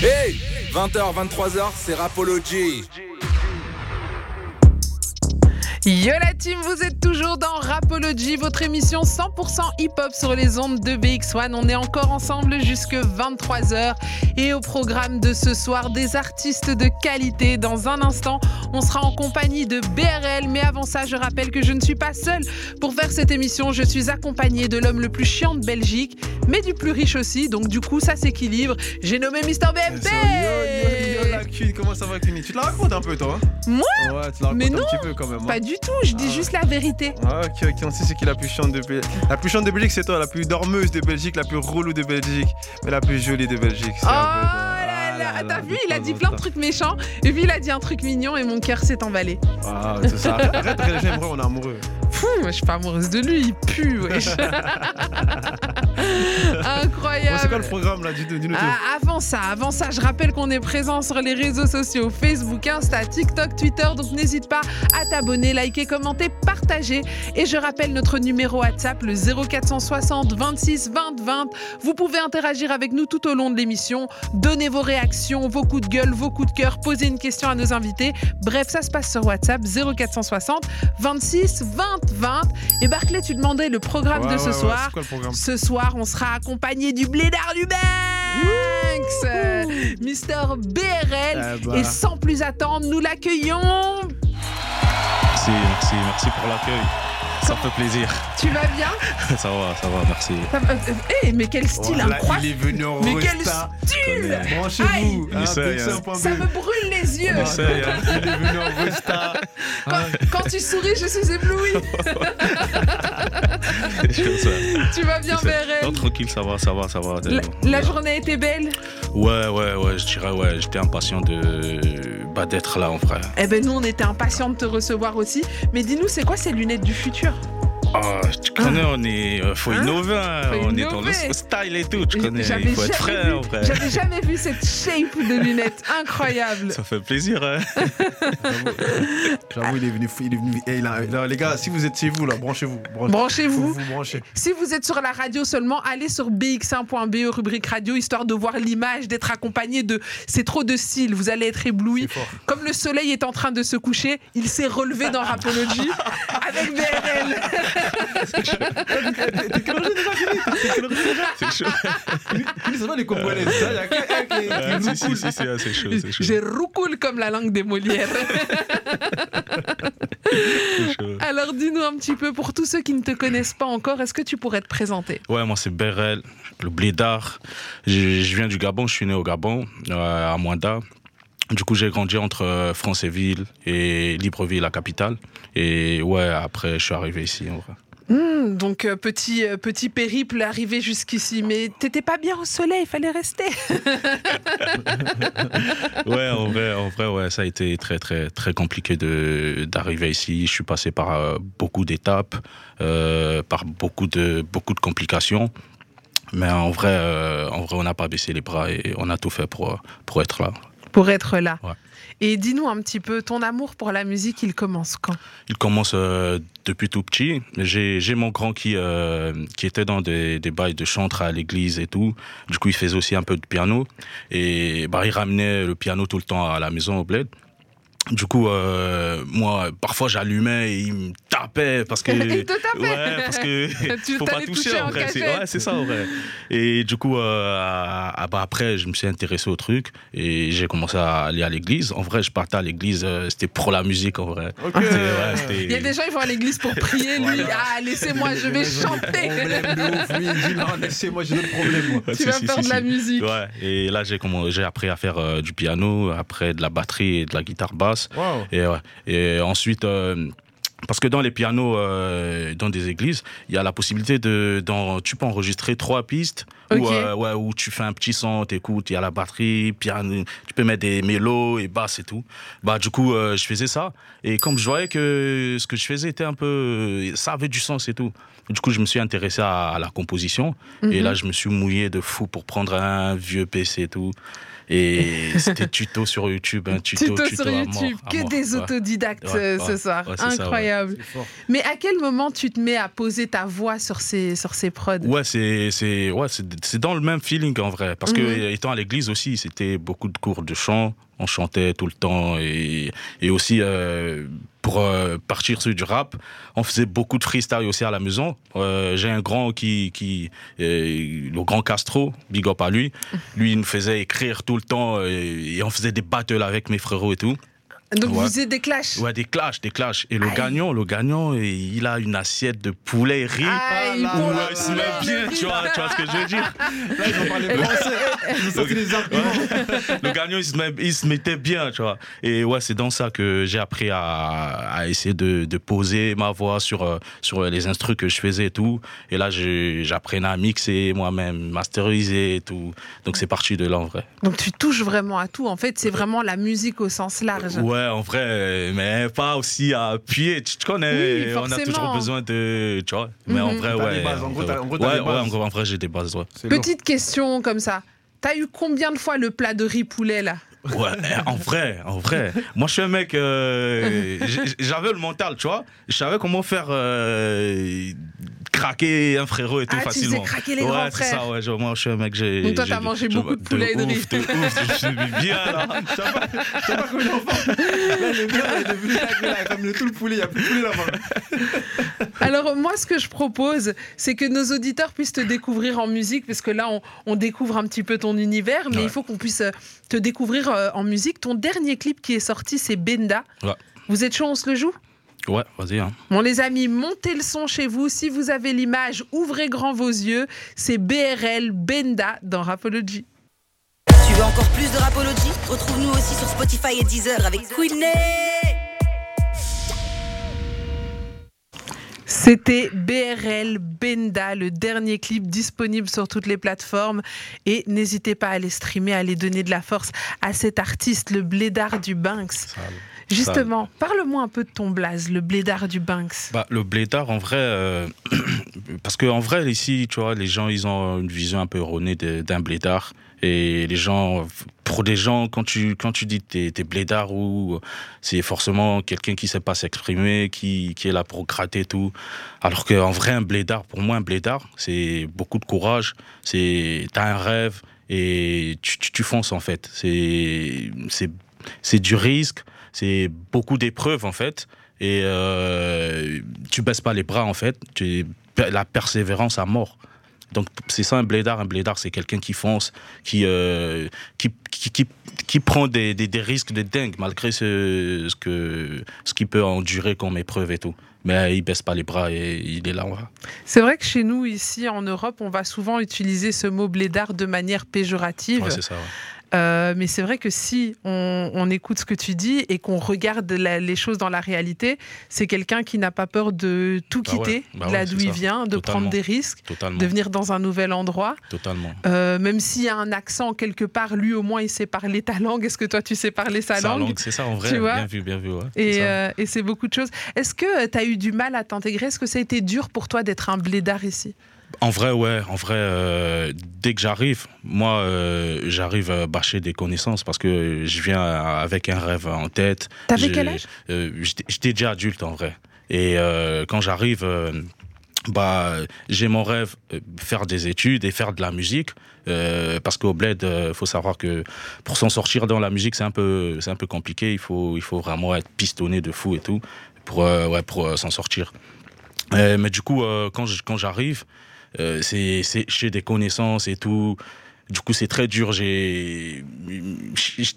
Hey 20h, 23h, c'est Rapology. Yo la team, vous êtes toujours dans Rapology, votre émission 100% hip-hop sur les ondes de BX1. On est encore ensemble jusque 23h et au programme de ce soir, des artistes de qualité. Dans un instant, on sera en compagnie de BRL, mais avant ça, je rappelle que je ne suis pas seule pour faire cette émission. Je suis accompagnée de l'homme le plus chiant de Belgique, mais du plus riche aussi, donc du coup, ça s'équilibre. J'ai nommé Mister BFP Yo, yo, yo, la Queen, comment ça va, Queenie Tu te la racontes un peu, toi hein? Moi? Ouais, tu la racontes Mais un non, petit peu quand même. hein. Pas du tout, je dis Ah. juste la vérité. Ah, ok, ok, on sait c'est qui la plus chiante de Belgique. La plus chiante de Belgique, c'est toi, la plus dormeuse de Belgique, la plus relou de Belgique, mais la plus jolie de Belgique. Oh c'est Ah t'as vu, il a dit plein de trucs méchants, et puis il a dit un truc mignon, et mon cœur s'est emballé. Ah, tout ça. Arrête, on est amoureux. Je suis pas amoureuse de lui, il pue, wesh. Bon, Incroyable. c'est quoi le programme là Dis-nous. Ah, avant ça, avant ça, je rappelle qu'on est présent sur les réseaux sociaux Facebook, Insta, TikTok, Twitter, donc n'hésite pas à t'abonner, liker, commenter, partager. Et je rappelle notre numéro WhatsApp, le 0460 26 20 20. Vous pouvez interagir avec nous tout au long de l'émission, donner vos réactions, vos coups de gueule, vos coups de cœur, poser une question à nos invités. Bref, ça se passe sur WhatsApp 0460 26 20 20. Et Barclay, tu demandais le programme Ouais, de ce ouais, soir. Quoi programme Ce soir, on sera accompagné du blédard du Banks, Mister BRL. Eh bah. Et sans plus attendre, nous l'accueillons. Merci, merci, merci pour l'accueil. Ça fait plaisir. Tu vas bien Ça va, ça va, merci. Ça va- euh, Eh, mais quel style Voilà, incroyable Il est venu en Mais quel style Branchez-vous. Aïe. hein, Essaye, BX1.be. Ça me brûle les yeux hein. Il est venu en Rosta. quand, quand tu souris, je suis ébloui. Tu vas bien. Non, BRL tranquille, ça va, ça va, ça va. la, la journée était belle Ouais, ouais, ouais, je dirais, ouais, j'étais impatient de d'être là en vrai. Eh ben nous, on était impatients de te recevoir aussi. Mais dis-nous, c'est quoi ces lunettes du futur? Ah, tu connais, on est. euh, faut Hein innover, hein, Faut on est dans le style et tout, tu connais. J'avais Il faut être jamais frais vu- en vrai. J'avais jamais vu cette shape de lunettes. Incroyable. Ça fait plaisir, hein. J'avoue, il est venu. Il est venu eh, il a- là, les gars, si vous êtes chez vous, là, branchez-vous. branchez- Branchez-vous. Brancher. Si vous êtes sur la radio seulement, allez sur bx1.be, rubrique radio, histoire de voir l'image, d'être accompagné de. C'est trop de style, vous allez être ébloui. Comme le soleil est en train de se coucher, il s'est relevé dans Rapology avec BRL. T'es déjà, T'es déjà C'est chaud. C'est Ah, ah, chaud, c'est chaud. J'ai roucoule comme la langue des Molières. Alors dis-nous un petit peu, pour tous ceux qui ne te connaissent pas encore, est-ce que tu pourrais te présenter Ouais, moi c'est Berel, le blédard. Je, je viens du Gabon, je suis né au Gabon, euh, à Mwanda. Du coup, j'ai grandi entre euh, Franceville et Libreville, la capitale. Et ouais, après, je suis arrivé ici, en vrai. Hmm, donc euh, petit euh, petit périple arrivé jusqu'ici, mais t'étais pas bien au soleil, il fallait rester. Ouais, en vrai, en vrai, ouais, ça a été très, très, très compliqué de d'arriver ici. Je suis passé par euh, beaucoup d'étapes, par beaucoup de beaucoup de complications. Mais en vrai, en vrai, on n'a pas baissé les bras et on a tout fait pour pour être là. Pour être là. Ouais. Et dis-nous un petit peu, ton amour pour la musique, il commence quand? Il commence euh, depuis tout petit. J'ai j'ai mon grand qui, euh, qui était dans des, des bails de chantre à l'église et tout. Du coup, il faisait aussi un peu de piano. Et bah, il ramenait le piano tout le temps à la maison au bled. Du coup, euh, moi, parfois j'allumais et il me tapait parce que. Il te tapait Ouais, parce que. Tu faut pas toucher, toucher en vrai. C'est-. Ouais, c'est ça en vrai. Et du coup, euh, à- à- bah, après, je me suis intéressé au truc et j'ai commencé à aller à l'église. En vrai, je partais à l'église, euh, c'était pour la musique en vrai. Ouais, Il y a des gens, ils vont à l'église pour prier, lui, ah, laissez-moi, je vais chanter. Problème de ouf. Lui, il dit non, laissez-moi, j'ai d'autres problèmes. moi. Tu si, vas si, faire si, de la si. musique. Ouais, et là j'ai j'ai appris à faire euh, du piano, après de la batterie et de la guitare basse. Waouh. Et, ouais. et ensuite, euh, parce que dans les pianos, euh, dans des églises, il y a la possibilité de, dans, tu peux enregistrer trois pistes Ok. où, euh, ouais, où tu fais un petit son, t'écoutes, il y a la batterie, piano, tu peux mettre des mélos et basses et tout. Bah du coup, euh, je faisais ça et comme je voyais que ce que je faisais était un peu, ça avait du sens et tout. Du coup, je me suis intéressé à, à la composition et Mhm. là, je me suis mouillé de fou pour prendre un vieux PC et tout. Et c'était tuto sur YouTube, un tuto, Tuto tuto sur à mort, YouTube, à que mort, des ouais. autodidactes Ouais, euh, ouais, ce soir. ouais, c'est ça, ouais. Incroyable. Mais à quel moment tu te mets à poser ta voix sur ces, sur ces prods? Ouais, c'est c'est ouais, c'est c'est dans le même feeling en vrai parce que Mhm. étant à l'église aussi, c'était beaucoup de cours de chant, on chantait tout le temps et et aussi euh, pour euh, partir sur du rap, on faisait beaucoup de freestyle aussi à la maison. Euh, j'ai un grand qui le grand Castro, big up à lui. Lui il nous faisait écrire tout le temps euh, et on faisait des battles avec mes frérots et tout. Donc vous faisiez des clashs Ouais, des clashs, des clashs. Et le Aïe. gagnant, le gagnant, il a une assiette de poulet riz. Aïe, Ouais, le il se met bien, tu vois, tu vois ce que je veux dire Là, ils ont parlé français. Ils ont sorti les arguments. Le gagnant, il se, met- il se mettait bien, tu vois. Et ouais, c'est dans ça que j'ai appris à, à essayer de, de poser ma voix sur, euh, sur les instrus que je faisais et tout. Et là, j'apprenais à mixer moi-même, masteriser et tout. Donc c'est parti de là, en vrai. Donc tu touches vraiment à tout. En fait, c'est vraiment la musique au sens large. Ouais, en vrai, mais pas aussi à appuyer. Tu connais, Oui, on a toujours besoin de. Tu vois, mais en Mhm. vrai, ouais. des bases, en gros, ouais, en gros, ouais, des ouais, bases. en gros, en vrai, j'ai des bases, ouais. Petite question comme ça. T'as eu combien de fois le plat de riz poulet là? Ouais, en vrai, en vrai. Moi, je suis un mec. euh, J'avais le mental, tu vois. Je savais comment faire euh, craquer un frérot et tout Ah, tu faisais facilement. craquer les ouais, grands c'est frères. ça, ouais. je- Moi, je suis un mec. j'ai- Donc toi, t'as mangé beaucoup de poulet et de riz. ouf, de ouf, je suis bien là. Je sais pas, je sais pas combien d'enfants. Là, le gars, il est devenu là, il a ramené tout le poulet, il y a plus de poulet là-bas. Alors moi, ce que je propose, c'est que nos auditeurs puissent te découvrir en musique, parce que là, on, on découvre un petit peu ton univers, mais Ouais. il faut qu'on puisse euh, te découvrir euh, en musique. Ton dernier clip qui est sorti, c'est Benda. Ouais. Vous êtes chaud, on se le joue? Ouais, vas-y. Hein. Bon les amis, montez le son chez vous. Si vous avez l'image, ouvrez grand vos yeux. C'est BRL Benda dans Rapology. Tu veux encore plus de Rapology? Retrouve-nous aussi sur Spotify et Deezer avec Queenie. C'était BRL Benda, le dernier clip disponible sur toutes les plateformes. Et n'hésitez pas à aller streamer, à aller donner de la force à cet artiste, le blédard du Banks. Justement, parle-moi un peu de ton blaze, le blédard du Banks. Bah, le blédard, en vrai, euh, parce qu'en vrai, ici, tu vois, les gens, ils ont une vision un peu erronée d'un blédard. Et les gens, pour des gens, quand tu, quand tu dis t'es, t'es blédard ou c'est forcément quelqu'un qui sait pas s'exprimer, qui, qui est là pour gratter tout. Alors qu'en vrai, un blédard, pour moi, un blédard, c'est beaucoup de courage, c'est, t'as un rêve et tu, tu, tu fonces en fait. C'est, c'est, c'est du risque, c'est beaucoup d'épreuves en fait. Et euh, tu baisses pas les bras en fait. Tu, la persévérance à mort. Donc c'est ça un blédard. Un blédard, c'est quelqu'un qui fonce, qui, euh, qui, qui, qui, qui prend des, des, des risques de dingue malgré ce, ce que ce qu'il peut endurer comme épreuve et tout. Mais il baisse pas les bras et il est là. C'est vrai que chez nous, ici en Europe, on va souvent utiliser ce mot blédard de manière péjorative. Ouais, c'est ça. ouais. Euh, mais c'est vrai que si on, on écoute ce que tu dis et qu'on regarde la- les choses dans la réalité, c'est quelqu'un qui n'a pas peur de tout Bah ouais, quitter, bah là ouais, d'où c'est il vient, de Totalement. prendre des risques, Totalement. de venir dans un nouvel endroit. Totalement. Euh, même s'il y a un accent quelque part, lui au moins il sait parler ta langue. Est-ce que toi tu sais parler sa, Sa langue, langue, c'est ça en vrai. Tu vois? Bien vu, bien vu. Ouais, Et, euh, et c'est beaucoup de choses. Est-ce que tu as eu du mal à t'intégrer? Est-ce que ça a été dur pour toi d'être un blédard ici En vrai, ouais. En vrai, euh, dès que j'arrive, moi, euh, j'arrive à bâcher des connaissances parce que je viens avec un rêve en tête. T'avais quel âge? euh, J'étais déjà adulte en vrai. Et euh, quand j'arrive, euh, bah, j'ai mon rêve, euh, faire des études et faire de la musique. Euh, parce qu'au bled, il faut savoir que pour s'en sortir dans la musique, c'est un peu, c'est un peu compliqué. Il faut, il faut vraiment être pistonné de fou et tout pour, euh, ouais, pour euh, s'en sortir. Euh, mais du coup, euh, quand je- quand j'arrive, euh, c'est j'ai des connaissances et tout. Du coup, c'est très dur. J'étais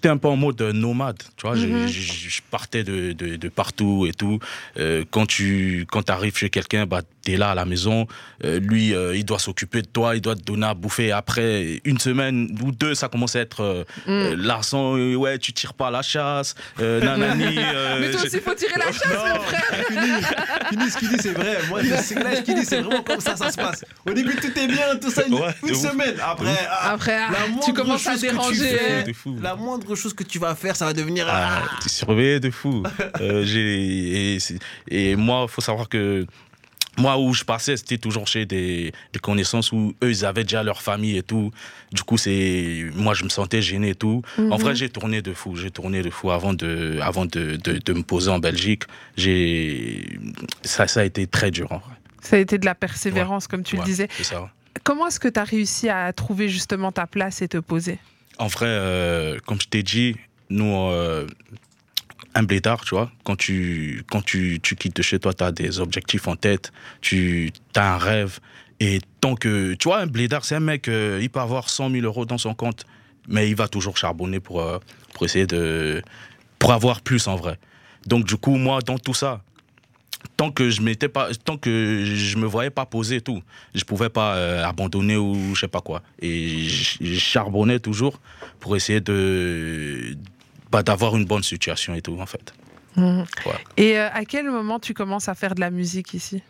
un peu en mode nomade, tu vois. Mhm. Je, je- je partais de, de, de partout et tout. Euh, quand tu, quand arrives chez quelqu'un, bah, t'es là à la maison. Euh, lui, euh, il doit s'occuper de toi, il doit te donner à bouffer. Après une semaine ou deux, ça commence à être euh, Mm. euh, Larson. euh, ouais, tu tires pas à la chasse. Euh, nanani. euh, Mais toi aussi, faut tirer la chasse, mon frère Fini, ce qu'il dit, c'est vrai. Moi, c'est là ce qu'il dit, c'est vraiment comme ça, ça se passe. Au début, tout est bien, tout ça, une, Ouais, une semaine. Après, ah, Après, ah, la tu moindre commences à chose que tu déranger. fais, fou. la moindre chose que tu vas faire, ça va devenir. Ah, ah, t'es surveillé de fou. Euh, j'ai- et, et moi, faut savoir que moi, où je passais, c'était toujours chez des, des connaissances où eux, ils avaient déjà leur famille et tout. Du coup, c'est moi, je me sentais gêné et tout. En vrai, j'ai tourné de fou. J'ai tourné de fou avant de, avant de, de, de me poser en Belgique. J'ai ça, ça a été très dur en vrai. Ça a été de la persévérance, comme tu Ouais, le disais. C'est ça. Comment est-ce que tu as réussi à trouver justement ta place et te poser? En vrai, euh, comme je t'ai dit, nous, euh, un blédard, tu vois, quand tu, quand tu, tu quittes de chez toi, tu as des objectifs en tête, tu as un rêve. Et tant que, tu vois, un blédard, c'est un mec, euh, il peut avoir 100 000 euros dans son compte, mais il va toujours charbonner pour, euh, pour essayer de. pour avoir plus en vrai. Donc, du coup, moi, dans tout ça, tant que je m'étais pas tant que je me voyais pas poser tout je pouvais pas euh, abandonner ou je sais pas quoi et je charbonnais toujours pour essayer de bah, d'avoir une bonne situation et tout en fait. Et euh, à quel moment tu commences à faire de la musique ici?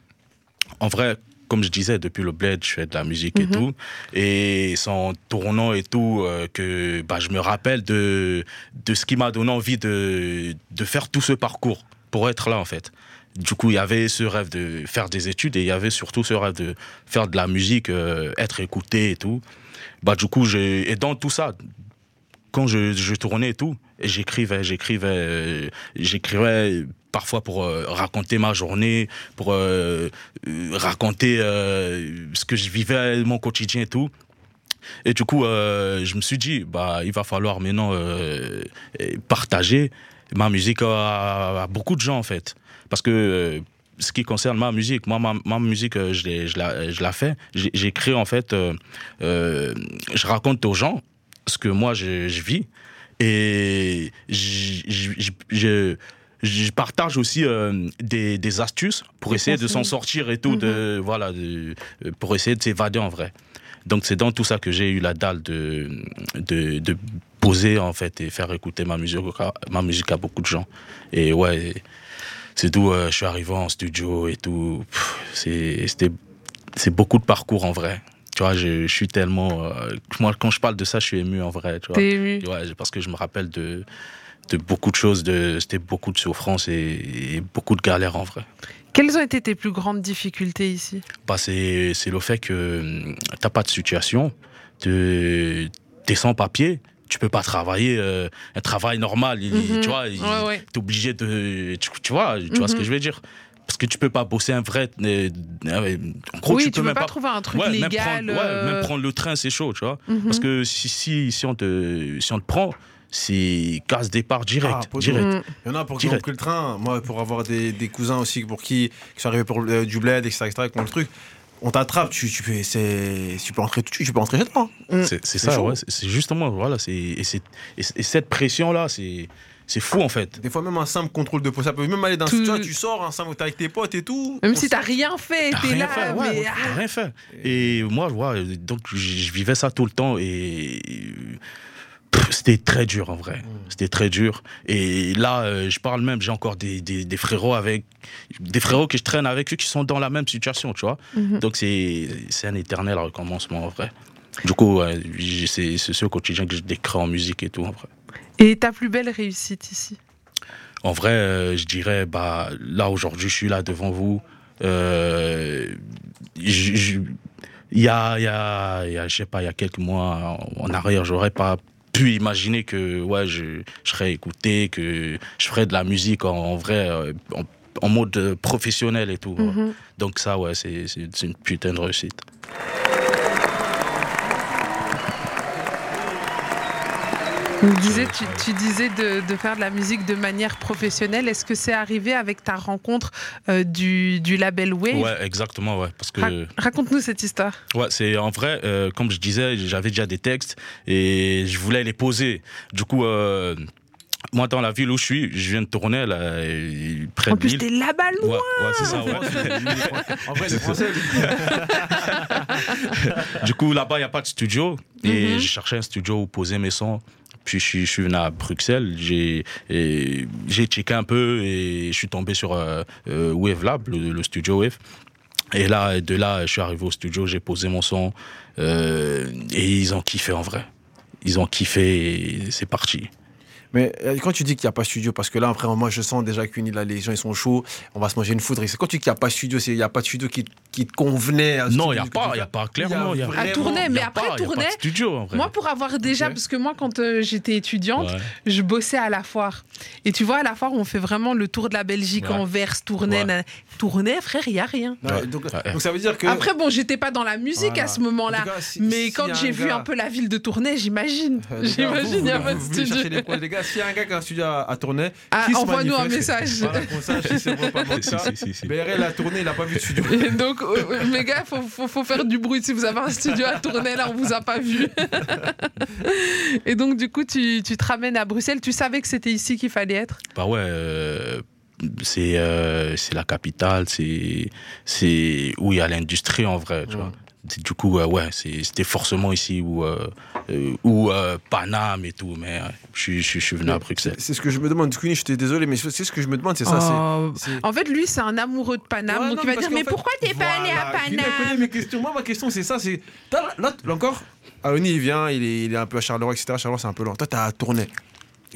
En vrai comme je disais depuis le bled je fais de la musique et Mhm. tout. Et c'est en tournant et tout euh, que bah, je me rappelle de de ce qui m'a donné envie de de faire tout ce parcours pour être là en fait. Du coup, il y avait ce rêve de faire des études et il y avait surtout ce rêve de faire de la musique, euh, être écouté et tout. Bah, du coup, et dans tout ça, quand je, je tournais et tout, j'écrivais, j'écrivais, euh, j'écrivais parfois pour euh, raconter ma journée, pour euh, raconter ce que je vivais, mon quotidien et tout. Et du coup, je me suis dit, bah, il va falloir maintenant partager ma musique à, beaucoup de gens, en fait. Parce que ce qui concerne ma musique, moi, ma, ma musique, je, je, la, je la fais. Créé, en fait, je raconte aux gens ce que moi, je vis. Et je, partage aussi euh, des, des astuces pour essayer de s'en sortir et tout, de, voilà, de- pour essayer de s'évader en vrai. Donc c'est dans tout ça que j'ai eu la dalle de, de, de poser en fait et faire écouter ma musique, à- ma musique à beaucoup de gens. Et ouais, c'est d'où euh, je suis arrivé en studio et tout. C'est beaucoup de parcours en vrai. Tu vois, je, je suis tellement. euh, moi, quand je parle de ça, je suis ému en vrai. Tu vois. T'es ému Ouais, parce que je me rappelle de, de beaucoup de choses, de, c'était beaucoup de souffrances et, et beaucoup de galères en vrai. Quelles ont été tes plus grandes difficultés ici? Bah, c'est, c'est le fait que hum, t'as pas de situation, te- t'es sans papier, tu peux pas travailler euh, un travail normal, il- Mhm. tu vois, il- Ouais, ouais. t'es obligé de, tu, tu vois, tu vois ce que Mhm. je veux dire? Parce que tu peux pas bosser un vrai. euh, euh, en gros, oui, tu tu peux peux même pas pas trouver un truc Ouais, même légal. prendre, ouais, euh, même prendre le train, c'est chaud, tu vois. mhm. Parce que si, si, si, on te, si on te prend, c'est casse départ direct. Ah, direct. Mm. Il y en a pour qui ont Direct. pris le train. Moi, pour avoir des, des cousins aussi pour qui, qui sont arrivés pour le- du bled, etc., etc., qui ont le truc, on t'attrape, tu, tu, c'est- tu peux entrer tout de suite, tu peux entrer chez toi. C'est, ça, chaud. ouais. C'est, justement, voilà. C'est, et, c'est, et, et cette pression-là, c'est, c'est fou, en fait. Des fois, même un simple contrôle de peau, ça peut même aller d'un Tout- tu, vois, tu sors, un simple où t'es avec tes potes et tout. Même si t'as rien fait, T'as t'es là, fait, ouais, mais ouais, ah, t'as rien fait. Et moi, ouais, donc, je, vivais ça tout le temps et c'était très dur en vrai. C'était très dur. Et là, euh, je parle même, j'ai encore des, des, des frérots avec des frérots que je traîne avec eux qui sont dans la même situation, tu vois. Mhm. Donc c'est c'est un éternel recommencement en vrai. Du coup, c'est ce quotidien que je décris en musique et tout en vrai. Et ta plus belle réussite ici En vrai, euh, je dirais, bah, là aujourd'hui, je suis là devant vous. Euh, je- je- Il y a, il y a, il y a, je sais pas, il y a quelques mois en arrière, j'aurais pas pu imaginer que ouais, je, je serais écouté, que je ferais de la musique en, en vrai, euh, en, en mode professionnel et tout. Mhm. Donc ça, ouais, c'est une putain de réussite. Disais, tu, tu disais de, de faire de la musique de manière professionnelle. Est-ce que c'est arrivé avec ta rencontre euh, du, du label Wave? Ouais, exactement, ouais, parce que. Ra- Raconte-nous cette histoire. Ouais, c'est en vrai, euh, comme je disais, j'avais déjà des textes et je voulais les poser. Du coup, euh, moi, dans la ville où je suis, je viens de tourner, là, près En de plus, Lille. t'es là-bas Ouais, loin. ouais, c'est ça, ouais. En vrai, c'est français. du coup, là-bas, il n'y a pas de studio. Et Mhm. je cherchais un studio où poser mes sons. Puis je suis, venu à Bruxelles, j'ai checké un peu et je suis tombé sur euh, euh, Wave Lab, le, le studio Wave. Et là, de là, je suis arrivé au studio, j'ai posé mon son euh, et ils ont kiffé en vrai. Ils ont kiffé et c'est parti. Mais euh, quand tu dis qu'il n'y a pas de studio, parce que là, après, moi, je sens déjà qu'une là, les gens, ils sont chauds, on va se manger une foudre. C'est quand tu dis qu'il n'y a pas de studio, c'est il n'y a pas de studio qui, qui te convenait à ce Non, studio il n'y a pas, il y a pas, clairement. Y a À tourner, mais a après pas- il y a pas de tourner. studio, en vrai. Moi, pour avoir déjà, parce que moi, quand euh, j'étais étudiante, Ouais. je bossais à la foire. Et tu vois, à la foire, on fait vraiment le tour de la Belgique, Ouais. Anvers, Tournai. Ouais. Tournai, frère, il n'y a rien. Ouais, Ouais. donc, Ouais. donc ça veut dire que. Après, bon, j'étais pas dans la musique Voilà. à ce moment-là. Si- mais quand j'ai vu gars- un peu la ville de Tournai, j'imagine. Euh, J'imagine, il n'y a pas de studio. S'il y a un gars qui a un studio à, à tourner, Ah, envoie-nous un message. Voilà, si c'est pas Si, ça. si, si, si. BRL a tourné, il n'a pas vu de studio. Et donc, euh, euh, mes gars, faut, faut, faut faire du bruit. Si vous avez un studio à tourner, là, on vous a pas vu. Et donc, du coup, tu, tu te ramènes à Bruxelles. Tu savais que c'était ici qu'il fallait être? Bah ouais, euh, c'est euh, c'est la capitale, c'est c'est où il y a l'industrie en vrai, tu vois. Du coup, euh, ouais, c'était forcément ici où, euh, euh, euh, Paname et tout, mais je suis- je suis- je suis venu à Bruxelles. C'est ce que je me demande. Queenie, je suis désolé, mais c'est ce que je me demande, c'est ça. Oh. En fait, lui, c'est un amoureux de Paname. Ouais, donc, non, il va dire Mais fait- pourquoi t'es pas allé à Voilà, Paname mes questions. Moi, ma question, c'est ça. C'est là, là encore, Aoni, il vient, il est, il est un peu à Charleroi, etc. Charleroi, c'est un peu loin. Toi, t'as tourné.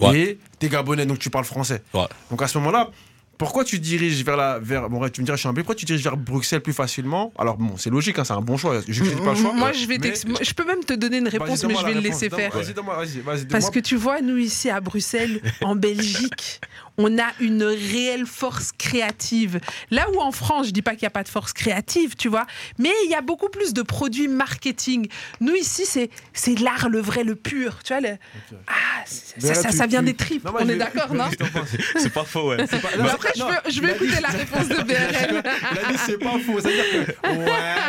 Ouais. Et t'es gabonais, donc tu parles français. Ouais. Donc à ce moment-là, pourquoi tu diriges vers la. Vers, bon, tu me diras, je suis un peu. Pourquoi tu diriges vers Bruxelles plus facilement? Alors, bon, c'est logique, hein, c'est un bon choix. Je pas le choix. Moi, je vais Mais- je peux même te donner une réponse, mais je vais la le laisser faire. Vas-y, donne-moi, vas-y, vas-y, Parce que tu vois, nous ici à Bruxelles, en Belgique, on a une réelle force créative. Là où en France, je dis pas qu'il n'y a pas de force créative, tu vois, mais il y a beaucoup plus de produits marketing. Nous ici, c'est c'est l'art, le vrai, le pur. Tu vois, le... ah, ça, là, ça, tu- ça vient tu- des tripes. Non, on est d'accord, non? C'est pas faux, ouais. Après, je veux, je écouter la réponse de a dit c'est pas faux, c'est-à-dire que ouais,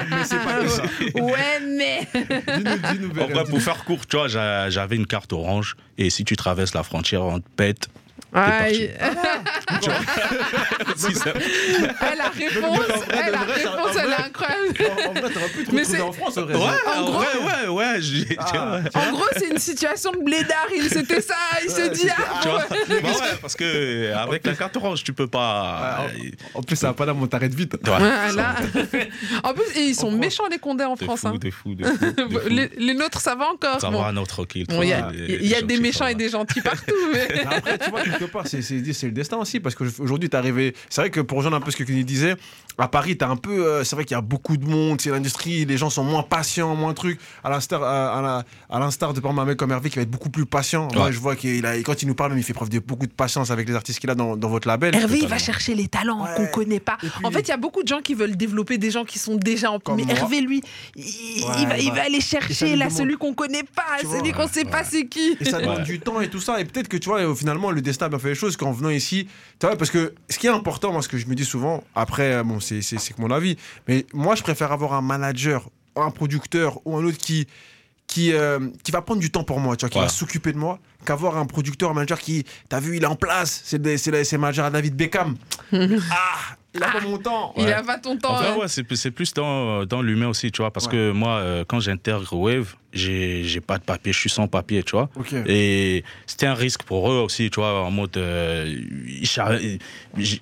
mais c'est pas comme ça. Ouais, mais. Dis-nous, dis-nous, En vrai, pour faire court, tu vois, j'a- j'avais une carte orange et si tu traverses la frontière, on te pète. Aïe. Si ça- Eh, la réponse, en vrai, eh, de la vrai, ça- réponse, elle est incroyable. En, en vrai, t'aurais pu te Mais retrouver c'est- en France, en vrai. Ouais, En en gros- vrai, ouais, ouais. j'ai- tu Ah. En gros, c'est une situation de blédard. Il c'était ça. Il se Ouais, dit ah, Tu vois ouais. Bah ouais, parce que avec la carte orange, tu peux pas. Ah, En plus, ça va pas là, on t'arrête vite. Ouais, Voilà. En plus, et ils sont On méchants les condés en France. fous, hein. des fous. Les, les nôtres, ça va encore. Ça Bon. va, non, tranquille. Bon, Il y a, il y a les des méchants ça et des gentils partout. mais- Mais Après, tu vois, quelque part, c'est, c'est, c'est le destin aussi. Parce qu'aujourd'hui, t'es arrivé. C'est vrai que pour rejoindre un peu ce que Kenny disait, à Paris, t'as un peu. euh, c'est vrai qu'il y a beaucoup de monde, c'est l'industrie, les gens sont moins patients, moins trucs. À l'instar, à, à la- à l'instar de par exemple, un mec comme Hervé qui va être beaucoup plus patient. Moi, Ouais. je vois qu'il a, quand il nous parle, il fait preuve de beaucoup de patience avec les artistes qu'il a dans, dans votre label. Hervé, il va chercher les talents Ouais. qu'on connaît pas. Puis- en fait, il y a beaucoup de gens qui veulent développer des gens qui sont déjà en. Comme Mais moi. Hervé, lui, il, Ouais, il va, il va- aller chercher là demande- celui qu'on connaît pas, Tu celui qu'on sait pas c'est qui. Et ça demande Ouais. du temps et tout ça. Et peut-être que tu vois, finalement, le destin a bien fait les choses qu'en venant ici. Tu vois, parce que ce qui est important, moi, ce que je me dis souvent, après, euh, bon, c'est, que mon avis, mais moi, je préfère avoir un manager, un producteur ou un autre qui. Qui, euh, qui va prendre du temps pour moi, tu vois, qui Ouais. va s'occuper de moi, qu'avoir un producteur, un manager qui, t'as vu, il est en place, c'est, le- c'est, le- c'est le manager à David Beckham. ah, il a pas mon temps. Il a pas ton temps. En vrai, hein. ouais, c'est plus- c'est plus dans, dans l'humain aussi, tu vois. Parce Ouais. que moi, euh, quand j'intègre Wave, j'ai j'ai pas de papier, je suis sans papier, tu vois. Ok. Et c'était un risque pour eux aussi, tu vois, en mode. euh, ils, savaient, ils,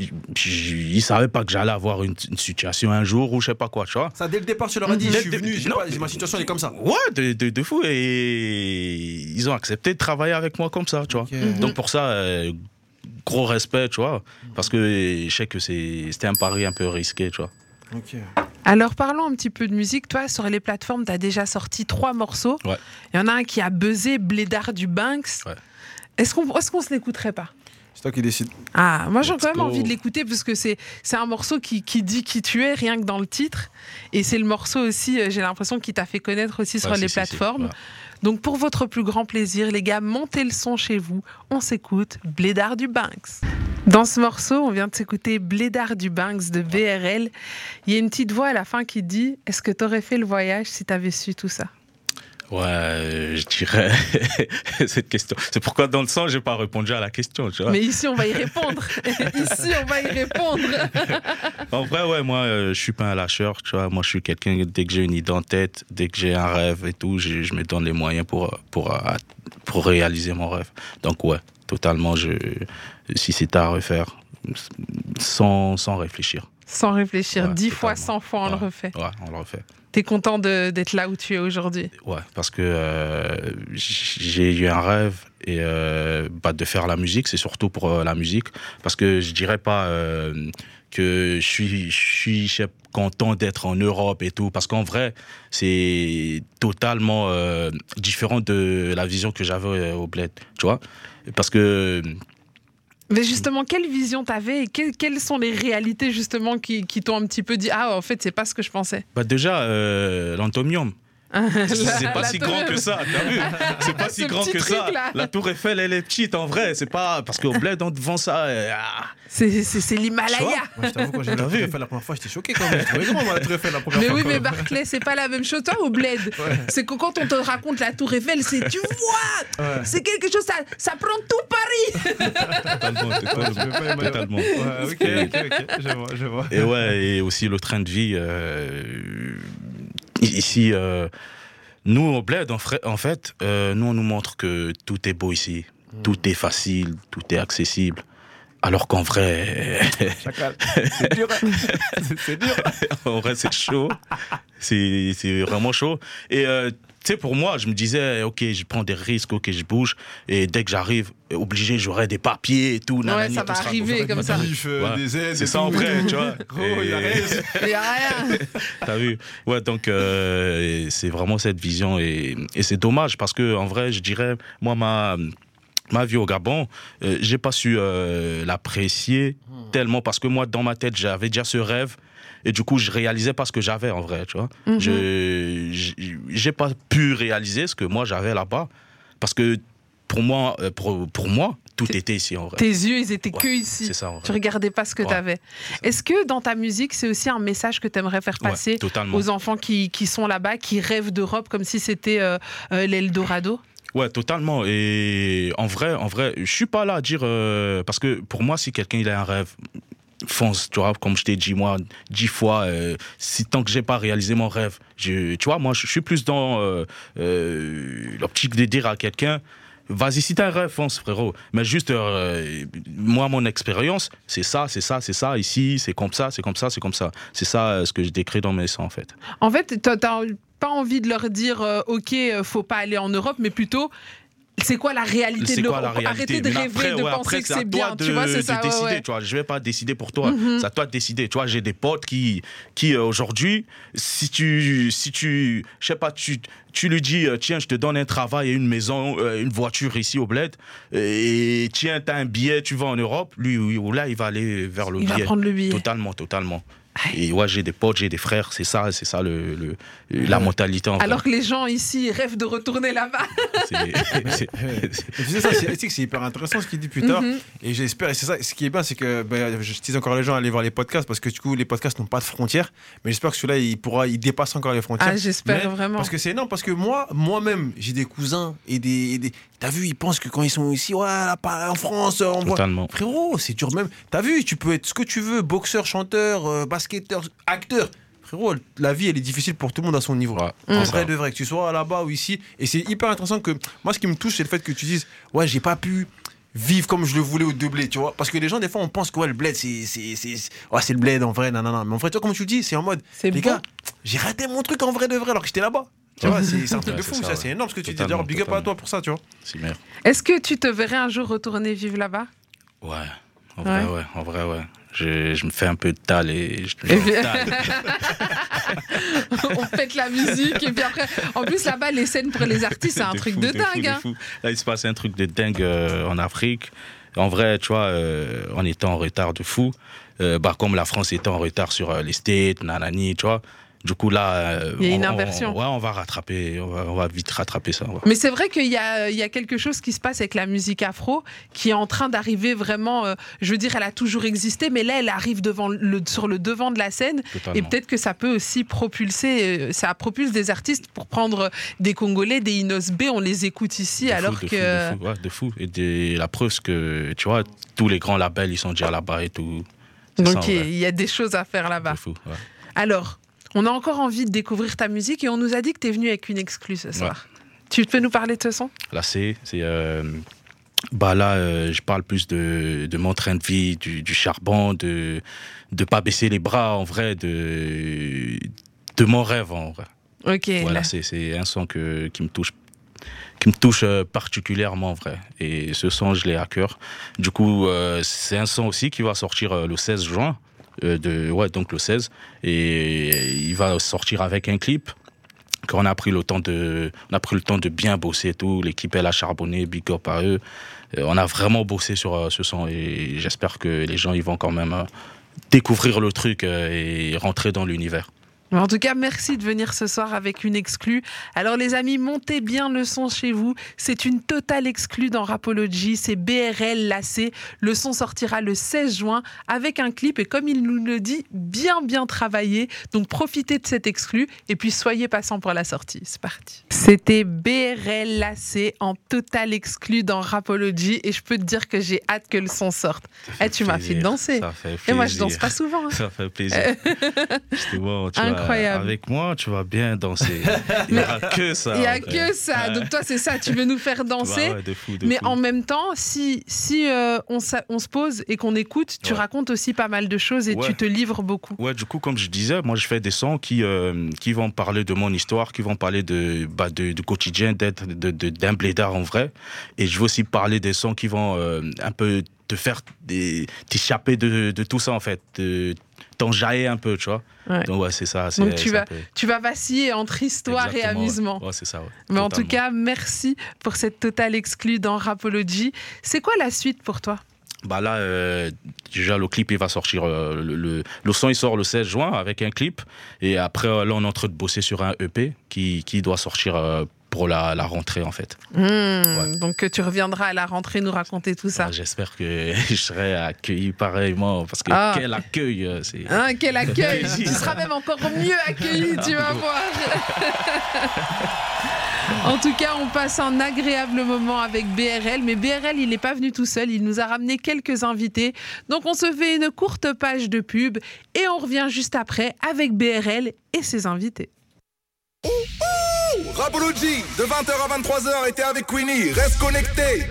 ils savaient pas que j'allais avoir une, une situation un jour ou je sais pas quoi, tu vois. Ça, dès le départ, tu leur as dit, je suis venu, non, pas, ma situation, elle est comme ça. Ouais, de, de, de fou. Et ils ont accepté de travailler avec moi comme ça, tu vois. Donc pour ça, euh, gros respect, tu vois. Parce que je sais que c'était un pari un peu risqué, tu vois. Ok. Alors parlons un petit peu de musique. Toi, sur les plateformes, tu as déjà sorti trois morceaux. Ouais. Il y en a un qui a buzzé, Blédard du Banks. Ouais. Est-ce qu'on est qu'on se l'écouterait pas? C'est toi qui décides. Ah, moi j'ai quand même go. envie de l'écouter parce que c'est c'est un morceau qui, qui dit qui tu es rien que dans le titre. Et c'est le morceau aussi, euh, j'ai l'impression, qui t'a fait connaître aussi sur Ouais, les si, si, si. plateformes. Donc pour votre plus grand plaisir, les gars, montez le son chez vous. On s'écoute Blédard du Banks. Dans ce morceau, on vient de s'écouter Blédard du Banks de BRL. Il y a une petite voix à la fin qui dit Est-ce que t'aurais fait le voyage si t'avais su tout ça? Ouais, euh, je dirais cette question. C'est pourquoi dans le sens, j'ai pas répondu à la question, tu vois. Mais ici, on va y répondre. ici, on va y répondre. En vrai, ouais, moi, euh, je suis pas un lâcheur, tu vois. Moi, je suis quelqu'un, dès que j'ai une idée en tête, dès que j'ai un rêve et tout, je, je me donne les moyens pour, pour, euh, pour réaliser mon rêve. Donc, ouais, totalement, je, si c'était à refaire, sans, sans réfléchir. Sans réfléchir, Ouais, dix fois, cent fois, on le refait. Ouais, on le refait. T'es content d'être là où tu es aujourd'hui? Ouais, parce que euh, j'ai eu un rêve et euh, bah, de faire la musique, c'est surtout pour euh, la musique, parce que je dirais pas euh, que je suis, je suis je sais, content d'être en Europe et tout, parce qu'en vrai, c'est totalement différent de la vision que j'avais au bled, tu vois, parce que Mais justement, quelle vision t'avais et que- quelles sont les réalités justement qui, t'ont un petit peu dit Ah, en fait, c'est pas ce que je pensais? Bah, déjà euh, l'entomium, c'est pas La si tour grand que ça, t'as vu? C'est pas Ce si grand que ça. La tour Eiffel, elle est petite en vrai. C'est pas parce qu'au bled, on devant ça. euh, ah. C'est l'Himalaya. Moi, je t'avoue, quand j'ai vu la T'as Tour vu? Eiffel la première fois, j'étais choqué quand même. Je trouvais grand, moi, la Tour Eiffel la première Mais fois. oui, quand mais. Barclay, c'est pas la même chose. Toi, au bled, c'est que quand on te raconte la Tour Eiffel, c'est tu vois, Ouais. c'est quelque chose, ça, ça prend tout Paris. Totalement, totalement. imaginer. totalement. Ouais, ok, ok, ok, je vois, je vois. Et ouais, et aussi le train de vie. Ici, euh, nous au bled, en, fait, euh, nous on nous montre que tout est beau ici, tout est facile, tout est accessible. Alors qu'en vrai. C'est dur. hein. C'est- dur. en vrai, c'est chaud. C'est c'est vraiment chaud. Et euh, tu sais, pour moi, je me disais, ok, je prends des risques, ok, je bouge. Et dès que j'arrive, obligé, j'aurai des papiers et tout. nanani, ça tout va arriver comme ça. Euh, Ouais. des aides. C'est ça en vrai, tu vois. Gros, Et-. Il y a rien. T'as vu Ouais, donc euh, c'est vraiment cette vision et, et c'est dommage parce que en vrai, je dirais, moi, ma ma vie au Gabon, euh, j'ai pas su euh, l'apprécier tellement parce que moi, dans ma tête, j'avais déjà ce rêve. Et du coup, je réalisais pas ce que j'avais en vrai, tu vois. Mhm. Je j'ai- pas pu réaliser ce que moi j'avais là-bas parce que pour moi, euh, pour, pour moi, tout était ici en vrai. Tes yeux, ils étaient Ouais, que ici. Ça Tu regardais pas ce que Ouais. tu avais. Est-ce que dans ta musique, c'est aussi un message que tu aimerais faire passer aux enfants qui, qui sont là-bas, qui rêvent d'Europe comme si c'était euh, euh, l'Eldorado? Ouais, totalement. Et en vrai, en vrai, je suis pas là à dire euh, parce que pour moi, si quelqu'un il a un rêve, fonce, tu vois, comme je t'ai dit moi dix fois, euh, si tant que j'ai pas réalisé mon rêve, je, tu vois, moi, je suis plus dans euh, euh, l'optique de dire à quelqu'un. Vas-y, si t'as un rêve, fonce, frérot. Mais juste, moi, mon expérience, c'est ça, c'est ça, c'est ça. Ici, c'est comme ça, c'est comme ça, c'est comme ça. C'est ça ce que je décris dans mes sons, en fait. En fait, t'as pas envie de leur dire ok, faut pas aller en Europe, mais plutôt c'est quoi la réalité de l'Europe Arrêtez de rêver, après, de ouais, penser après, que c'est bien. de, tu vois, c'est ça. décider, ouais. tu vois. Je vais pas décider pour toi. Mhm. C'est à toi de décider. Tu vois, j'ai des potes qui, qui euh, aujourd'hui, si tu, si tu, je sais pas, tu, tu lui dis, euh, tiens, je te donne un travail et une maison, euh, une voiture ici au bled, et tiens, t'as un billet, tu vas en Europe. Lui, là, il va aller vers le Il va prendre le billet. Totalement, totalement. Et ouais, j'ai des potes, j'ai des frères, c'est ça, c'est ça le, le- la mentalité en Alors que les gens ici rêvent de retourner là-bas. C'est- c'est- que hyper intéressant ce qu'il dit plus tard. Mhm. Et j'espère, et c'est ça, ce qui est bien, c'est que ben, je dis encore les gens à aller voir les podcasts parce que du coup, les podcasts n'ont pas de frontières. Mais j'espère que celui-là, il pourra, il dépasse encore les frontières. Ah, j'espère vraiment. Parce que c'est énorme, parce que moi, moi-même, j'ai des cousins et des. et des- T'as vu, ils pensent que quand ils sont ici, ouais, là, pas en France, on voit. Totalement. Frérot, c'est dur même. T'as vu, tu peux être ce que tu veux, boxeur, chanteur, euh, basketteur, acteur. Frérot, la vie, elle est difficile pour tout le monde à son niveau. Ouais, En vrai ça. de vrai, que tu sois là-bas ou ici. Et c'est hyper intéressant que. Moi, ce qui me touche, c'est le fait que tu dises, ouais, j'ai pas pu vivre comme je le voulais au deux bled, tu vois. Parce que les gens, des fois, on pense que ouais, le bled, c'est c'est c'est c'est- ouais, c'est le bled en vrai, non, non, non. Mais en vrai, tu vois, comme tu le dis, c'est en mode, C'est les beau. gars, j'ai raté mon truc en vrai de vrai alors que j'étais là-bas. Tu vois, c'est c'est un truc Ouais, de fou, ça, ça, ouais. c'est énorme ce que tu dis. Totalement, D'ailleurs, big up à totalement. toi pour ça, tu vois. c'est merde. Est-ce que tu te verrais un jour retourner vivre là-bas? Ouais, en vrai, Ouais. en vrai, ouais. Je, je me fais un peu de tal et je tale. On pète la musique et puis après, en plus là-bas, les scènes pour les artistes, c'est un De truc fou, de dingue. hein. fou. Là, il se passe un truc de dingue euh, en Afrique. En vrai, tu vois, euh, on était en retard de fou. Euh, bah, comme la France était en retard sur euh, les States, nanani, tu vois. Du coup, là. Il y a une on- ouais, on va rattraper, on va, on va vite rattraper ça. ouais. Mais c'est vrai qu'il y a, il y a quelque chose qui se passe avec la musique afro qui est en train d'arriver vraiment. euh, je veux dire, elle a toujours existé, mais là, elle arrive devant le, sur le devant de la scène. Totalement. Et peut-être que ça peut aussi propulser, euh, ça propulse des artistes pour prendre des Congolais, des Inos B, on les écoute ici, De fou, alors de fou, que. de fou, ouais, de fou. Et des- la preuve, c'est que, tu vois, tous les grands labels, ils sont déjà là-bas et tout. Donc ça, il y a des choses à faire là-bas. Fou, ouais. Alors, on a encore envie de découvrir ta musique et on nous a dit que tu es venu avec une exclue ce soir. Tu peux nous parler de ce son? Là, c'est c'est, euh, Bah là, euh, je parle plus de, de mon train de vie, du, du charbon, de de pas baisser les bras en vrai, de de mon rêve en vrai. Ok. Voilà, là. c'est c'est un son que, qui me touche qui me touche euh, particulièrement en vrai. Et ce son, je l'ai à cœur. Du coup, euh, c'est un son aussi qui va sortir le 16 juin. Euh, de, ouais, donc le 16. Et il va sortir avec un clip qu'on a pris le temps de, on a pris le temps de bien bosser tout. L'équipe elle a charbonné, big up à eux. Euh, on a vraiment bossé sur euh, ce son et j'espère que les gens ils vont quand même découvrir le truc et rentrer dans l'univers. En tout cas, merci de venir ce soir avec une exclue. Alors les amis, montez bien le son chez vous. C'est une totale exclue dans Rapology. C'est BRL Lacé. Le son sortira le 16 juin avec un clip et comme il nous le dit, bien bien travaillé. Donc profitez de cette exclue et puis soyez patient pour la sortie. C'est parti. C'était BRL Lacé en totale exclue dans Rapology et je peux te dire que j'ai hâte que le son sorte. Eh, tu m'as fait Plaisir. danser. Ça fait Et moi je plaisir. danse pas souvent. hein. Ça fait plaisir. Vois, tu vas- Incroyable. avec moi, tu vas bien danser. Il n'y aura que ça. Il n'y a que ça. Donc toi, c'est ça. Tu veux nous faire danser. Bah ouais, de fou, de Mais fou. en même temps, si, si euh, on, se pose et qu'on écoute, tu Ouais. racontes aussi pas mal de choses et Ouais. tu te livres beaucoup. Ouais, du coup, comme je disais, moi, je fais des sons qui, euh, qui vont parler de mon histoire, qui vont parler de, bah, de, quotidien, d'être d'un blédard en vrai. Et je veux aussi parler des sons qui vont euh, un peu te faire des- t'échapper de, de tout ça, en fait. De, t'enjailler un peu, tu vois. Ouais. Donc, ouais, c'est ça. Donc, tu vas peu- Tu vas vaciller entre histoire et Exactement, amusement. Ouais, c'est ça, ouais. Mais en tout cas, merci pour cette totale exclue dans Rapology. C'est quoi la suite pour toi? Bah là, euh, déjà, le clip, il va sortir. euh, le, le, le son, il sort le 16 juin avec un clip. Et après, euh, là, on est en train de bosser sur un EP qui, qui doit sortir euh, pour la, la rentrée, en fait. Hmm, Donc euh, tu reviendras à la rentrée nous raconter tout ça. Ah, J'espère que je serai accueilli pareillement. Parce que Ah. quel accueil, euh, c'est. Hein, quel accueil. Tu seras même encore mieux accueilli, tu vas voir. En tout cas, on passe un agréable moment avec BRL, mais BRL, il n'est pas venu tout seul, il nous a ramené quelques invités. Donc on se fait une courte page de pub et on revient juste après avec BRL et ses invités. Rapology, de 20h à 23h, était avec Queenie. Reste connecté.